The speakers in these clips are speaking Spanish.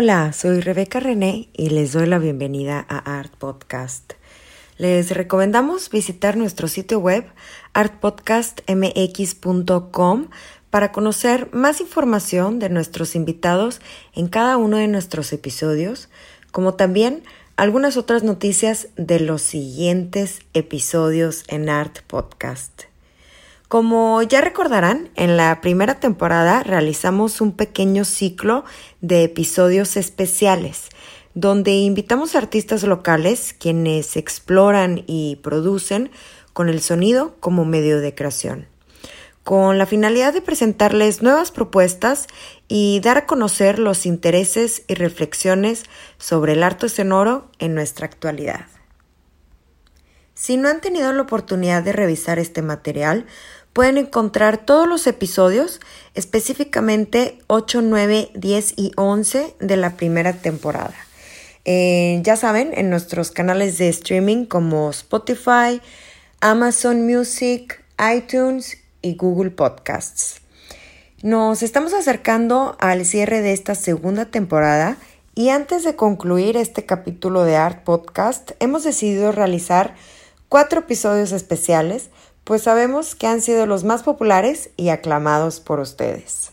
Hola, soy Rebeca René y les doy la bienvenida a Art Podcast. Les recomendamos visitar nuestro sitio web artpodcastmx.com para conocer más información de nuestros invitados en cada uno de nuestros episodios, como también algunas otras noticias de los siguientes episodios en Art Podcast. Como ya recordarán, en la primera temporada realizamos un pequeño ciclo de episodios especiales, donde invitamos a artistas locales quienes exploran y producen con el sonido como medio de creación, con la finalidad de presentarles nuevas propuestas y dar a conocer los intereses y reflexiones sobre el arte sonoro en nuestra actualidad. Si no han tenido la oportunidad de revisar este material, pueden encontrar todos los episodios, específicamente 8, 9, 10 y 11 de la primera temporada. Eh, ya saben, en nuestros canales de streaming como Spotify, Amazon Music, iTunes y Google Podcasts. Nos estamos acercando al cierre de esta segunda temporada y antes de concluir este capítulo de Art Podcast, hemos decidido realizar cuatro episodios especiales pues sabemos que han sido los más populares y aclamados por ustedes.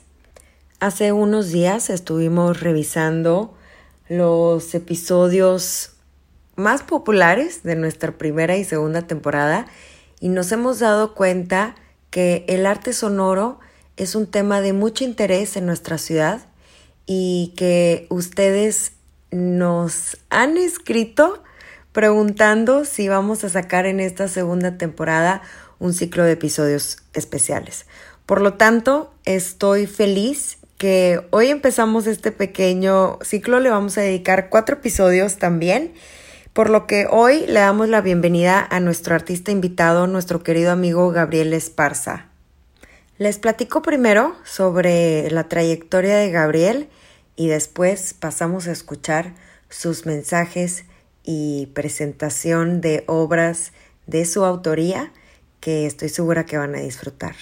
Hace unos días estuvimos revisando los episodios más populares de nuestra primera y segunda temporada y nos hemos dado cuenta que el arte sonoro es un tema de mucho interés en nuestra ciudad y que ustedes nos han escrito preguntando si vamos a sacar en esta segunda temporada un ciclo de episodios especiales. Por lo tanto, estoy feliz que hoy empezamos este pequeño ciclo, le vamos a dedicar cuatro episodios también, por lo que hoy le damos la bienvenida a nuestro artista invitado, nuestro querido amigo Gabriel Esparza. Les platico primero sobre la trayectoria de Gabriel y después pasamos a escuchar sus mensajes y presentación de obras de su autoría que estoy segura que van a disfrutar.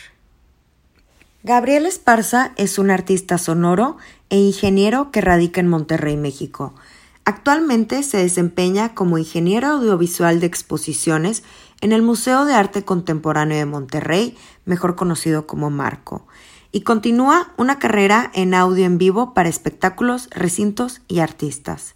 Gabriel Esparza es un artista sonoro e ingeniero que radica en Monterrey, México. Actualmente se desempeña como ingeniero audiovisual de exposiciones en el Museo de Arte Contemporáneo de Monterrey, mejor conocido como Marco, y continúa una carrera en audio en vivo para espectáculos, recintos y artistas.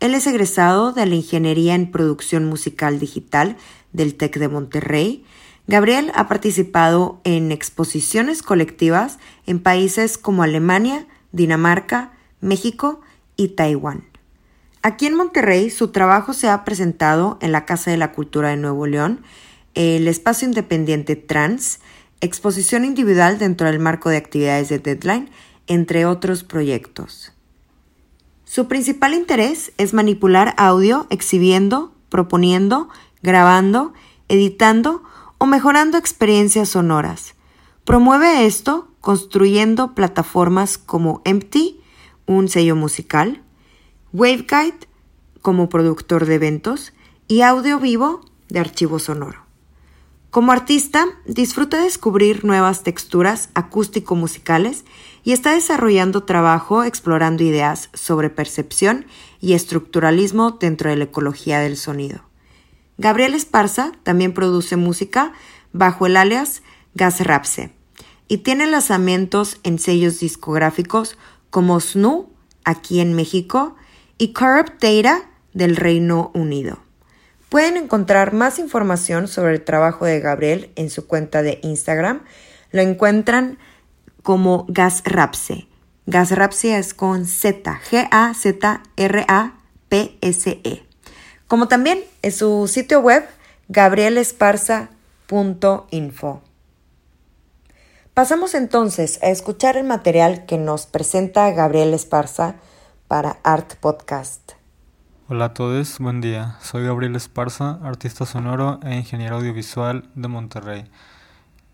Él es egresado de la Ingeniería en Producción Musical Digital del TEC de Monterrey, Gabriel ha participado en exposiciones colectivas en países como Alemania, Dinamarca, México y Taiwán. Aquí en Monterrey su trabajo se ha presentado en la Casa de la Cultura de Nuevo León, el Espacio Independiente Trans, exposición individual dentro del marco de actividades de Deadline, entre otros proyectos. Su principal interés es manipular audio exhibiendo, proponiendo, grabando, editando o mejorando experiencias sonoras. Promueve esto construyendo plataformas como Empty, un sello musical, Waveguide como productor de eventos y Audio Vivo de archivo sonoro. Como artista, disfruta descubrir nuevas texturas acústico-musicales y está desarrollando trabajo explorando ideas sobre percepción y estructuralismo dentro de la ecología del sonido. Gabriel Esparza también produce música bajo el alias Gas Rapse y tiene lanzamientos en sellos discográficos como Snoo, aquí en México, y Corrupt Data del Reino Unido. Pueden encontrar más información sobre el trabajo de Gabriel en su cuenta de Instagram. Lo encuentran como Gas Rapse. Gas Rapse es con Z, G-A-Z-R-A-P-S-E como también en su sitio web gabrielesparza.info. Pasamos entonces a escuchar el material que nos presenta Gabriel Esparza para Art Podcast. Hola a todos, buen día. Soy Gabriel Esparza, artista sonoro e ingeniero audiovisual de Monterrey.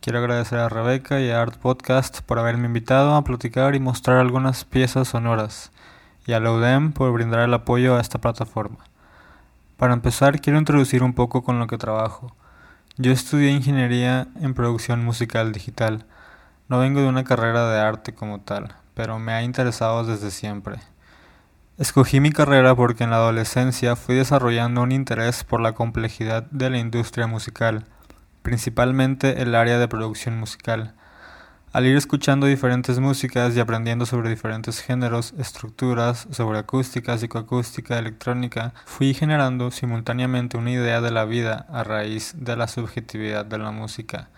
Quiero agradecer a Rebeca y a Art Podcast por haberme invitado a platicar y mostrar algunas piezas sonoras, y a la UDEM por brindar el apoyo a esta plataforma. Para empezar, quiero introducir un poco con lo que trabajo. Yo estudié ingeniería en producción musical digital. No vengo de una carrera de arte como tal, pero me ha interesado desde siempre. Escogí mi carrera porque en la adolescencia fui desarrollando un interés por la complejidad de la industria musical principalmente el área de producción musical. Al ir escuchando diferentes músicas y aprendiendo sobre diferentes géneros, estructuras, sobre acústica, psicoacústica, electrónica, fui generando simultáneamente una idea de la vida a raíz de la subjetividad de la música.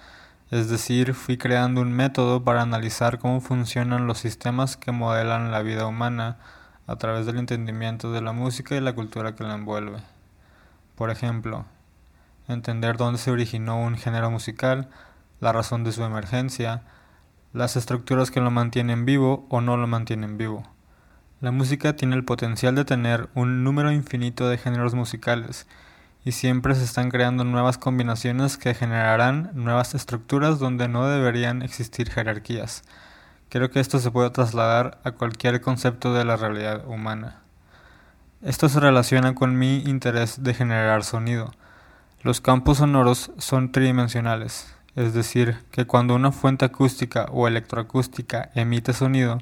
Es decir, fui creando un método para analizar cómo funcionan los sistemas que modelan la vida humana a través del entendimiento de la música y la cultura que la envuelve. Por ejemplo, entender dónde se originó un género musical, la razón de su emergencia, las estructuras que lo mantienen vivo o no lo mantienen vivo. La música tiene el potencial de tener un número infinito de géneros musicales y siempre se están creando nuevas combinaciones que generarán nuevas estructuras donde no deberían existir jerarquías. Creo que esto se puede trasladar a cualquier concepto de la realidad humana. Esto se relaciona con mi interés de generar sonido. Los campos sonoros son tridimensionales, es decir, que cuando una fuente acústica o electroacústica emite sonido,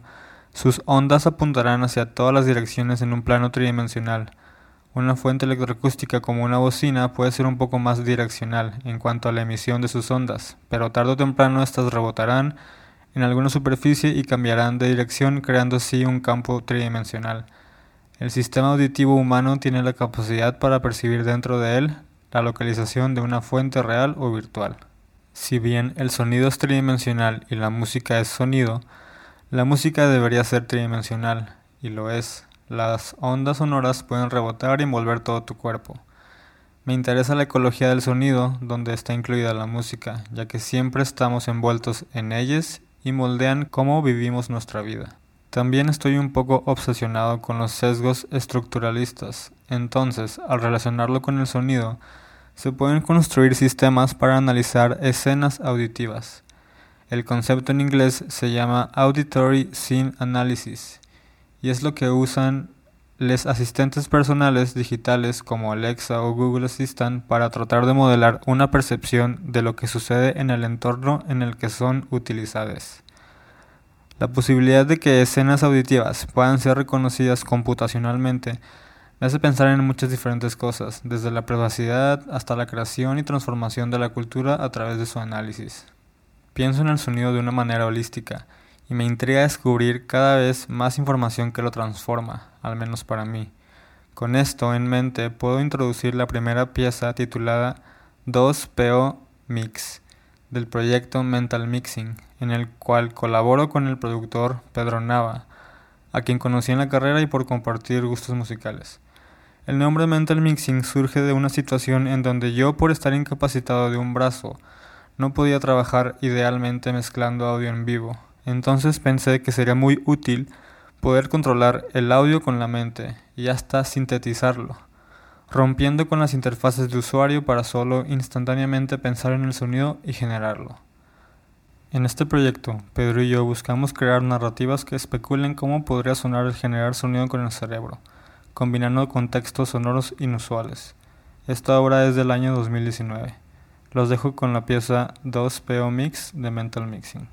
sus ondas apuntarán hacia todas las direcciones en un plano tridimensional. Una fuente electroacústica como una bocina puede ser un poco más direccional en cuanto a la emisión de sus ondas, pero tarde o temprano estas rebotarán en alguna superficie y cambiarán de dirección creando así un campo tridimensional. El sistema auditivo humano tiene la capacidad para percibir dentro de él la localización de una fuente real o virtual. Si bien el sonido es tridimensional y la música es sonido, la música debería ser tridimensional, y lo es. Las ondas sonoras pueden rebotar y envolver todo tu cuerpo. Me interesa la ecología del sonido, donde está incluida la música, ya que siempre estamos envueltos en ellas y moldean cómo vivimos nuestra vida. También estoy un poco obsesionado con los sesgos estructuralistas, entonces, al relacionarlo con el sonido, se pueden construir sistemas para analizar escenas auditivas. El concepto en inglés se llama Auditory Scene Analysis y es lo que usan los asistentes personales digitales como Alexa o Google Assistant para tratar de modelar una percepción de lo que sucede en el entorno en el que son utilizadas. La posibilidad de que escenas auditivas puedan ser reconocidas computacionalmente me hace pensar en muchas diferentes cosas, desde la privacidad hasta la creación y transformación de la cultura a través de su análisis. Pienso en el sonido de una manera holística y me intriga descubrir cada vez más información que lo transforma, al menos para mí. Con esto en mente puedo introducir la primera pieza titulada 2PO Mix del proyecto Mental Mixing, en el cual colaboro con el productor Pedro Nava, a quien conocí en la carrera y por compartir gustos musicales. El nombre Mental Mixing surge de una situación en donde yo, por estar incapacitado de un brazo, no podía trabajar idealmente mezclando audio en vivo. Entonces pensé que sería muy útil poder controlar el audio con la mente y hasta sintetizarlo, rompiendo con las interfaces de usuario para solo instantáneamente pensar en el sonido y generarlo. En este proyecto, Pedro y yo buscamos crear narrativas que especulen cómo podría sonar el generar sonido con el cerebro combinando contextos sonoros inusuales. Esta obra es del año 2019. Los dejo con la pieza 2PO Mix de Mental Mixing.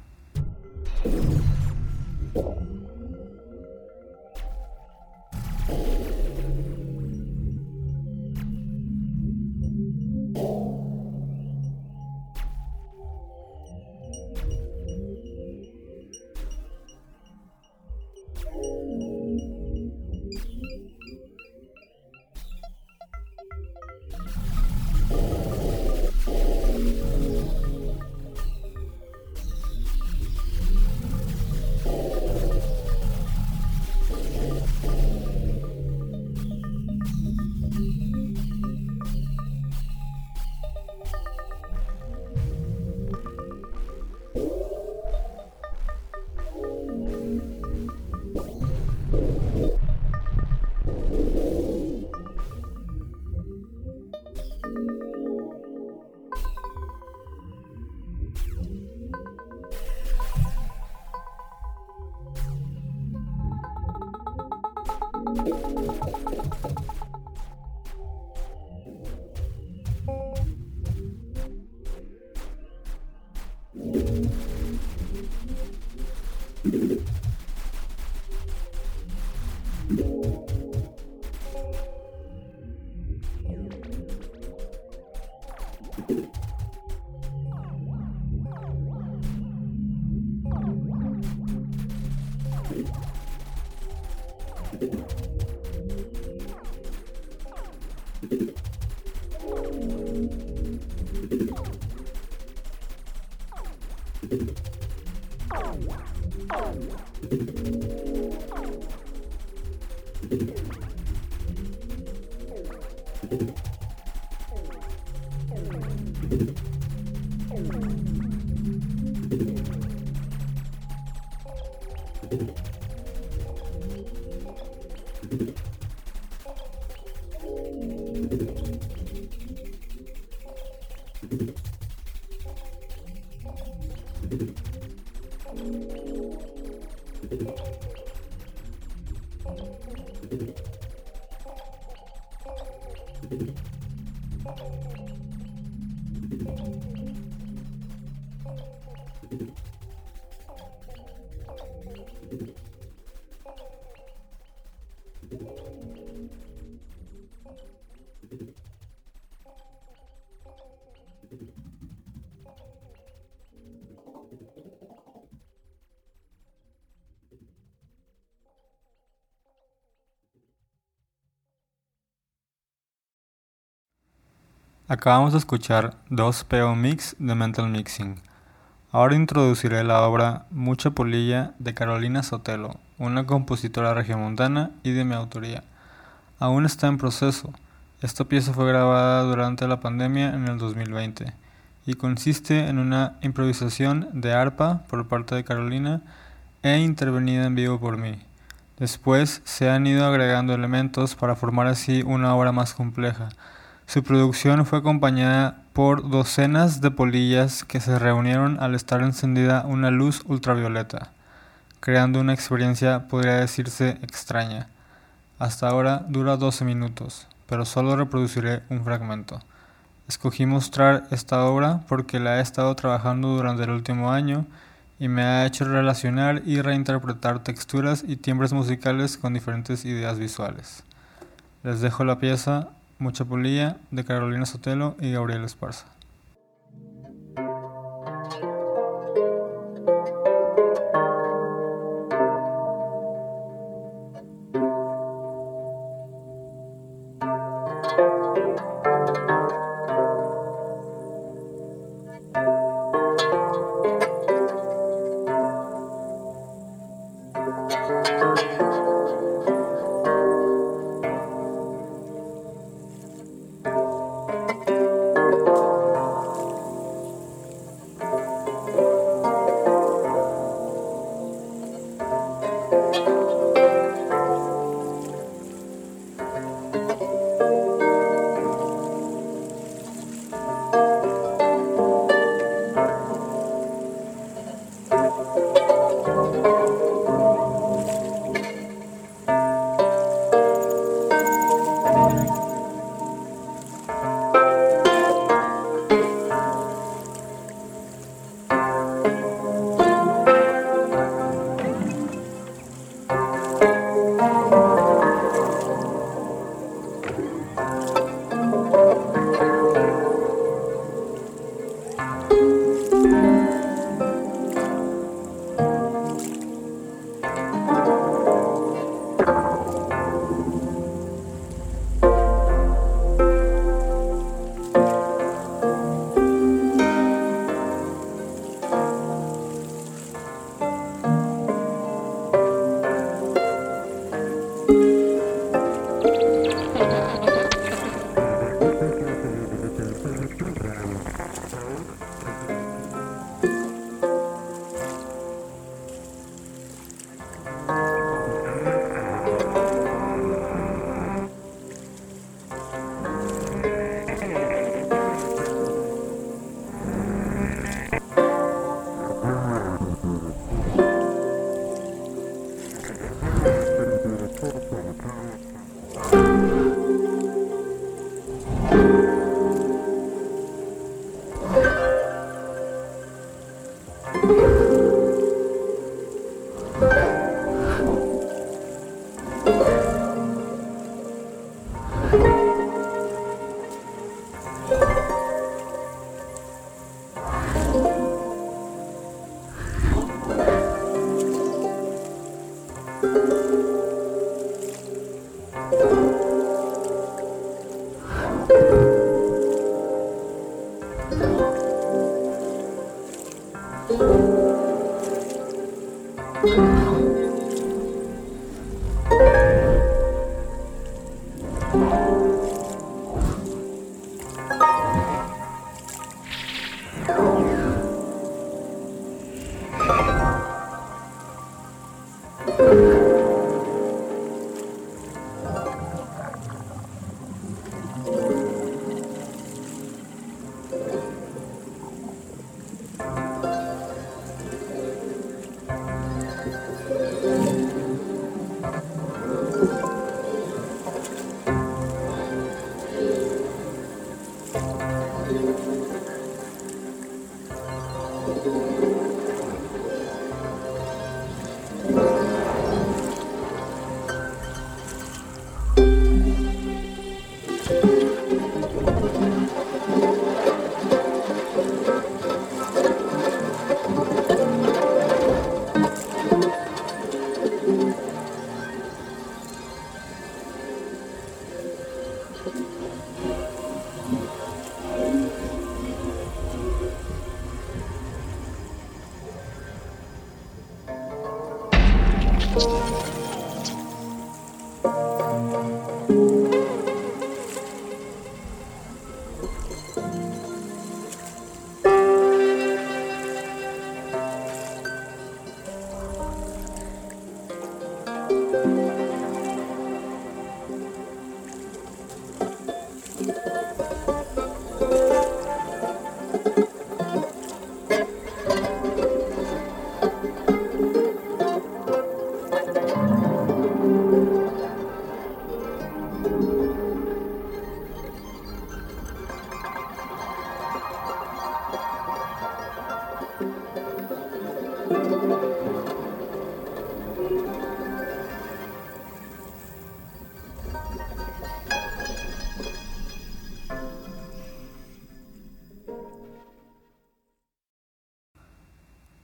Acabamos de escuchar dos PO Mix de Mental Mixing. Ahora introduciré la obra Mucha Polilla de Carolina Sotelo, una compositora regiomontana y de mi autoría. Aún está en proceso. Esta pieza fue grabada durante la pandemia en el 2020 y consiste en una improvisación de arpa por parte de Carolina e intervenida en vivo por mí. Después se han ido agregando elementos para formar así una obra más compleja su producción fue acompañada por docenas de polillas que se reunieron al estar encendida una luz ultravioleta, creando una experiencia podría decirse extraña. Hasta ahora dura 12 minutos, pero solo reproduciré un fragmento. Escogí mostrar esta obra porque la he estado trabajando durante el último año y me ha hecho relacionar y reinterpretar texturas y timbres musicales con diferentes ideas visuales. Les dejo la pieza Mucha Polilla, de Carolina Sotelo y Gabriel Esparza.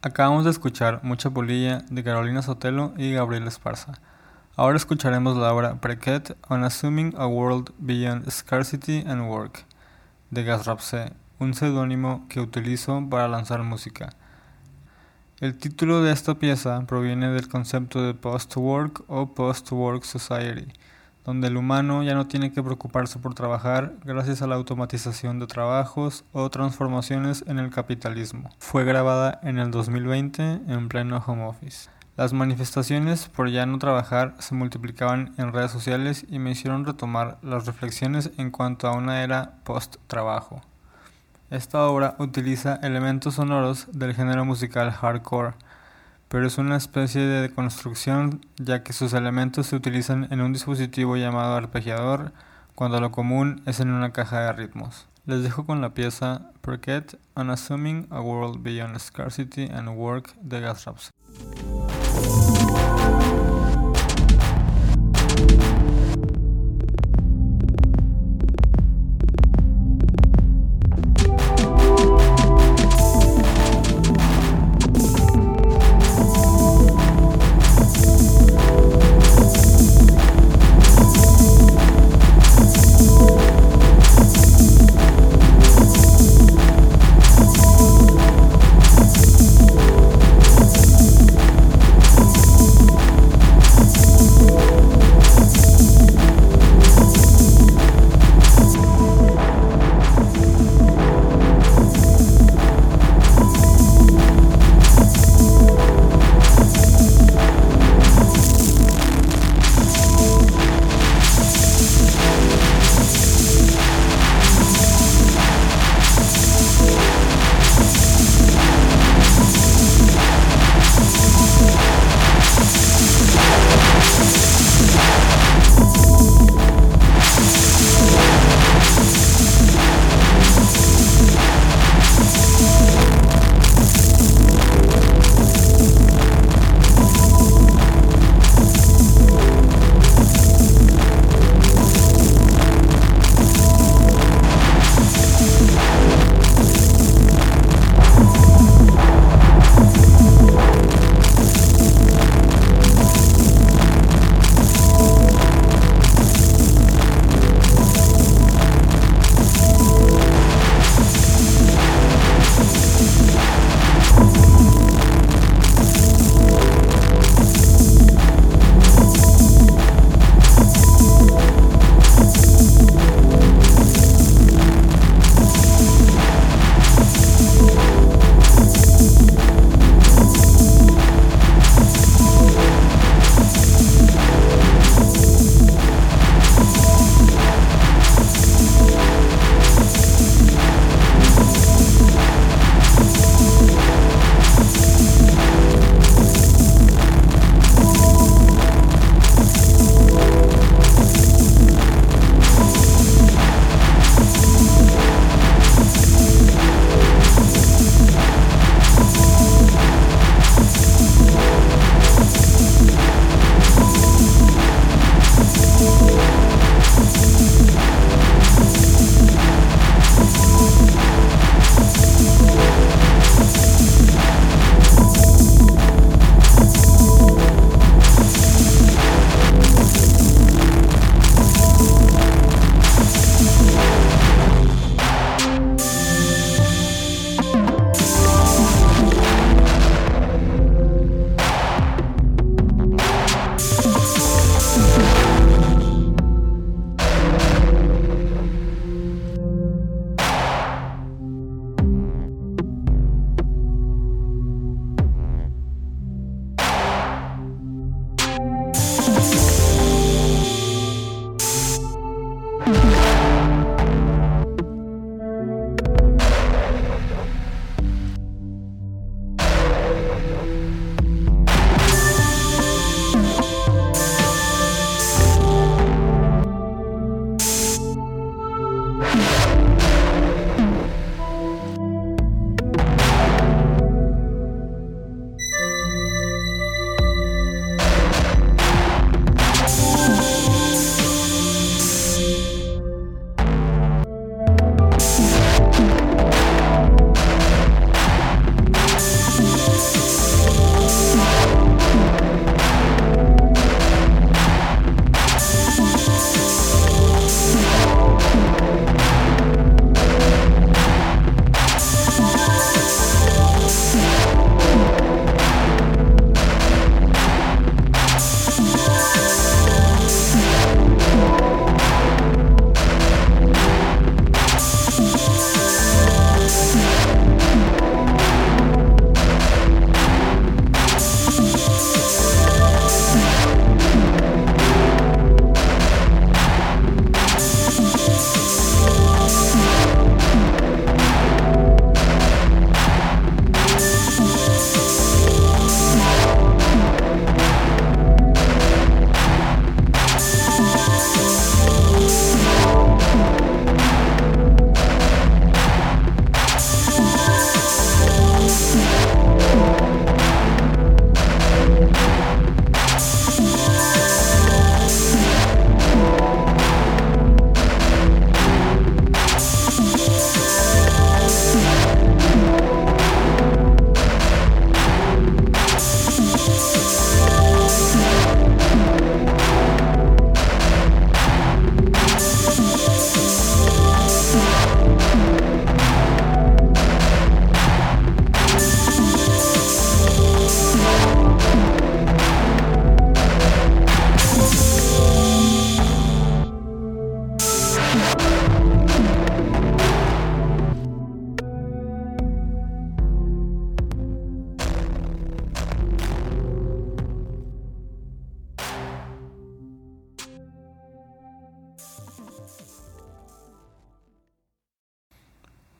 Acabamos de escuchar Mucha Polilla de Carolina Sotelo y Gabriel Esparza. Ahora escucharemos la obra Prequet on Assuming a World Beyond Scarcity and Work de Gas Rapse, un seudónimo que utilizo para lanzar música. El título de esta pieza proviene del concepto de post-work o post-work society, donde el humano ya no tiene que preocuparse por trabajar gracias a la automatización de trabajos o transformaciones en el capitalismo. Fue grabada en el 2020 en pleno home office. Las manifestaciones por ya no trabajar se multiplicaban en redes sociales y me hicieron retomar las reflexiones en cuanto a una era post-trabajo. Esta obra utiliza elementos sonoros del género musical hardcore, pero es una especie de deconstrucción ya que sus elementos se utilizan en un dispositivo llamado arpegiador cuando lo común es en una caja de ritmos. Les dejo con la pieza Forget Unassuming a World Beyond Scarcity and Work de Gas.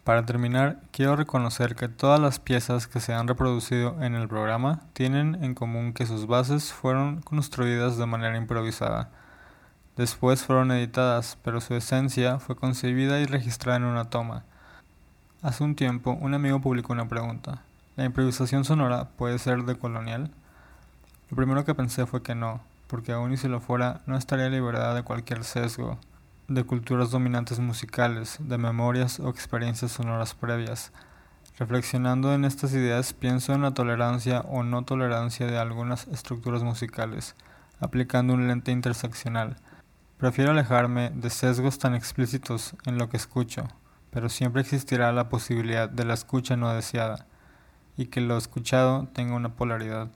Para terminar, quiero reconocer que todas las piezas que se han reproducido en el programa tienen en común que sus bases fueron construidas de manera improvisada. Después fueron editadas, pero su esencia fue concebida y registrada en una toma. Hace un tiempo, un amigo publicó una pregunta. ¿La improvisación sonora puede ser decolonial? Lo primero que pensé fue que no, porque aun y si lo fuera, no estaría liberada de cualquier sesgo, de culturas dominantes musicales, de memorias o experiencias sonoras previas. Reflexionando en estas ideas pienso en la tolerancia o no tolerancia de algunas estructuras musicales, aplicando un lente interseccional. Prefiero alejarme de sesgos tan explícitos en lo que escucho, pero siempre existirá la posibilidad de la escucha no deseada, y que lo escuchado tenga una polaridad.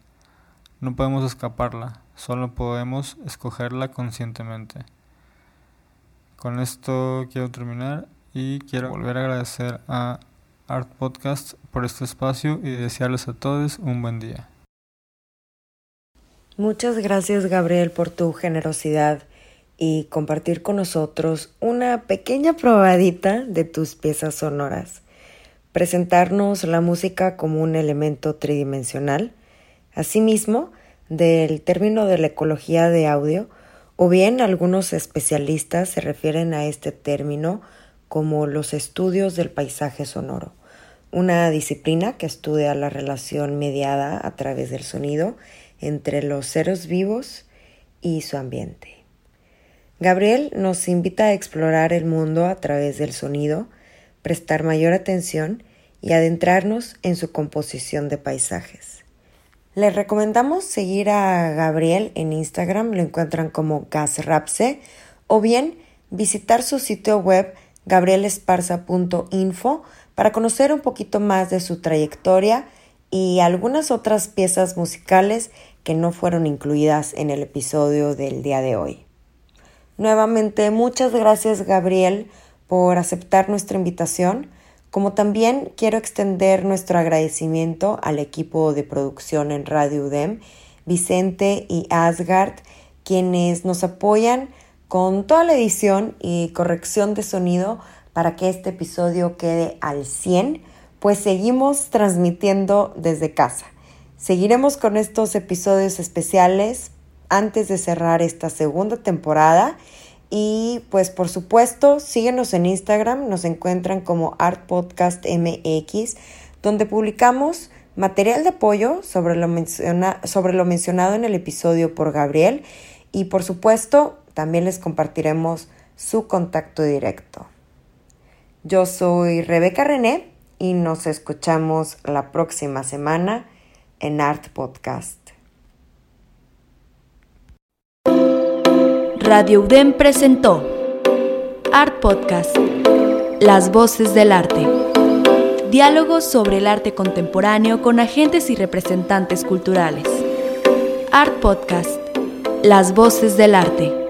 No podemos escaparla, solo podemos escogerla conscientemente. Con esto quiero terminar y quiero volver a agradecer a Art Podcast por este espacio y desearles a todos un buen día. Muchas gracias Gabriel por tu generosidad y compartir con nosotros una pequeña probadita de tus piezas sonoras. Presentarnos la música como un elemento tridimensional. Asimismo, del término de la ecología de audio, o bien algunos especialistas se refieren a este término como los estudios del paisaje sonoro, una disciplina que estudia la relación mediada a través del sonido entre los seres vivos y su ambiente. Gabriel nos invita a explorar el mundo a través del sonido, prestar mayor atención y adentrarnos en su composición de paisajes. Les recomendamos seguir a Gabriel en Instagram, lo encuentran como Gasrapse, o bien visitar su sitio web gabrielesparza.info para conocer un poquito más de su trayectoria y algunas otras piezas musicales que no fueron incluidas en el episodio del día de hoy. Nuevamente, muchas gracias Gabriel por aceptar nuestra invitación como también quiero extender nuestro agradecimiento al equipo de producción en Radio UDEM, Vicente y Asgard, quienes nos apoyan con toda la edición y corrección de sonido para que este episodio quede al 100, pues seguimos transmitiendo desde casa. Seguiremos con estos episodios especiales antes de cerrar esta segunda temporada y pues por supuesto, síguenos en Instagram, nos encuentran como Art Podcast MX, donde publicamos material de apoyo sobre lo, sobre lo mencionado en el episodio por Gabriel y por supuesto también les compartiremos su contacto directo. Yo soy Rebeca René y nos escuchamos la próxima semana en Art Podcast. Radio UDEM presentó Art Podcast, Las Voces del Arte. Diálogos sobre el arte contemporáneo con agentes y representantes culturales. Art Podcast, Las Voces del Arte.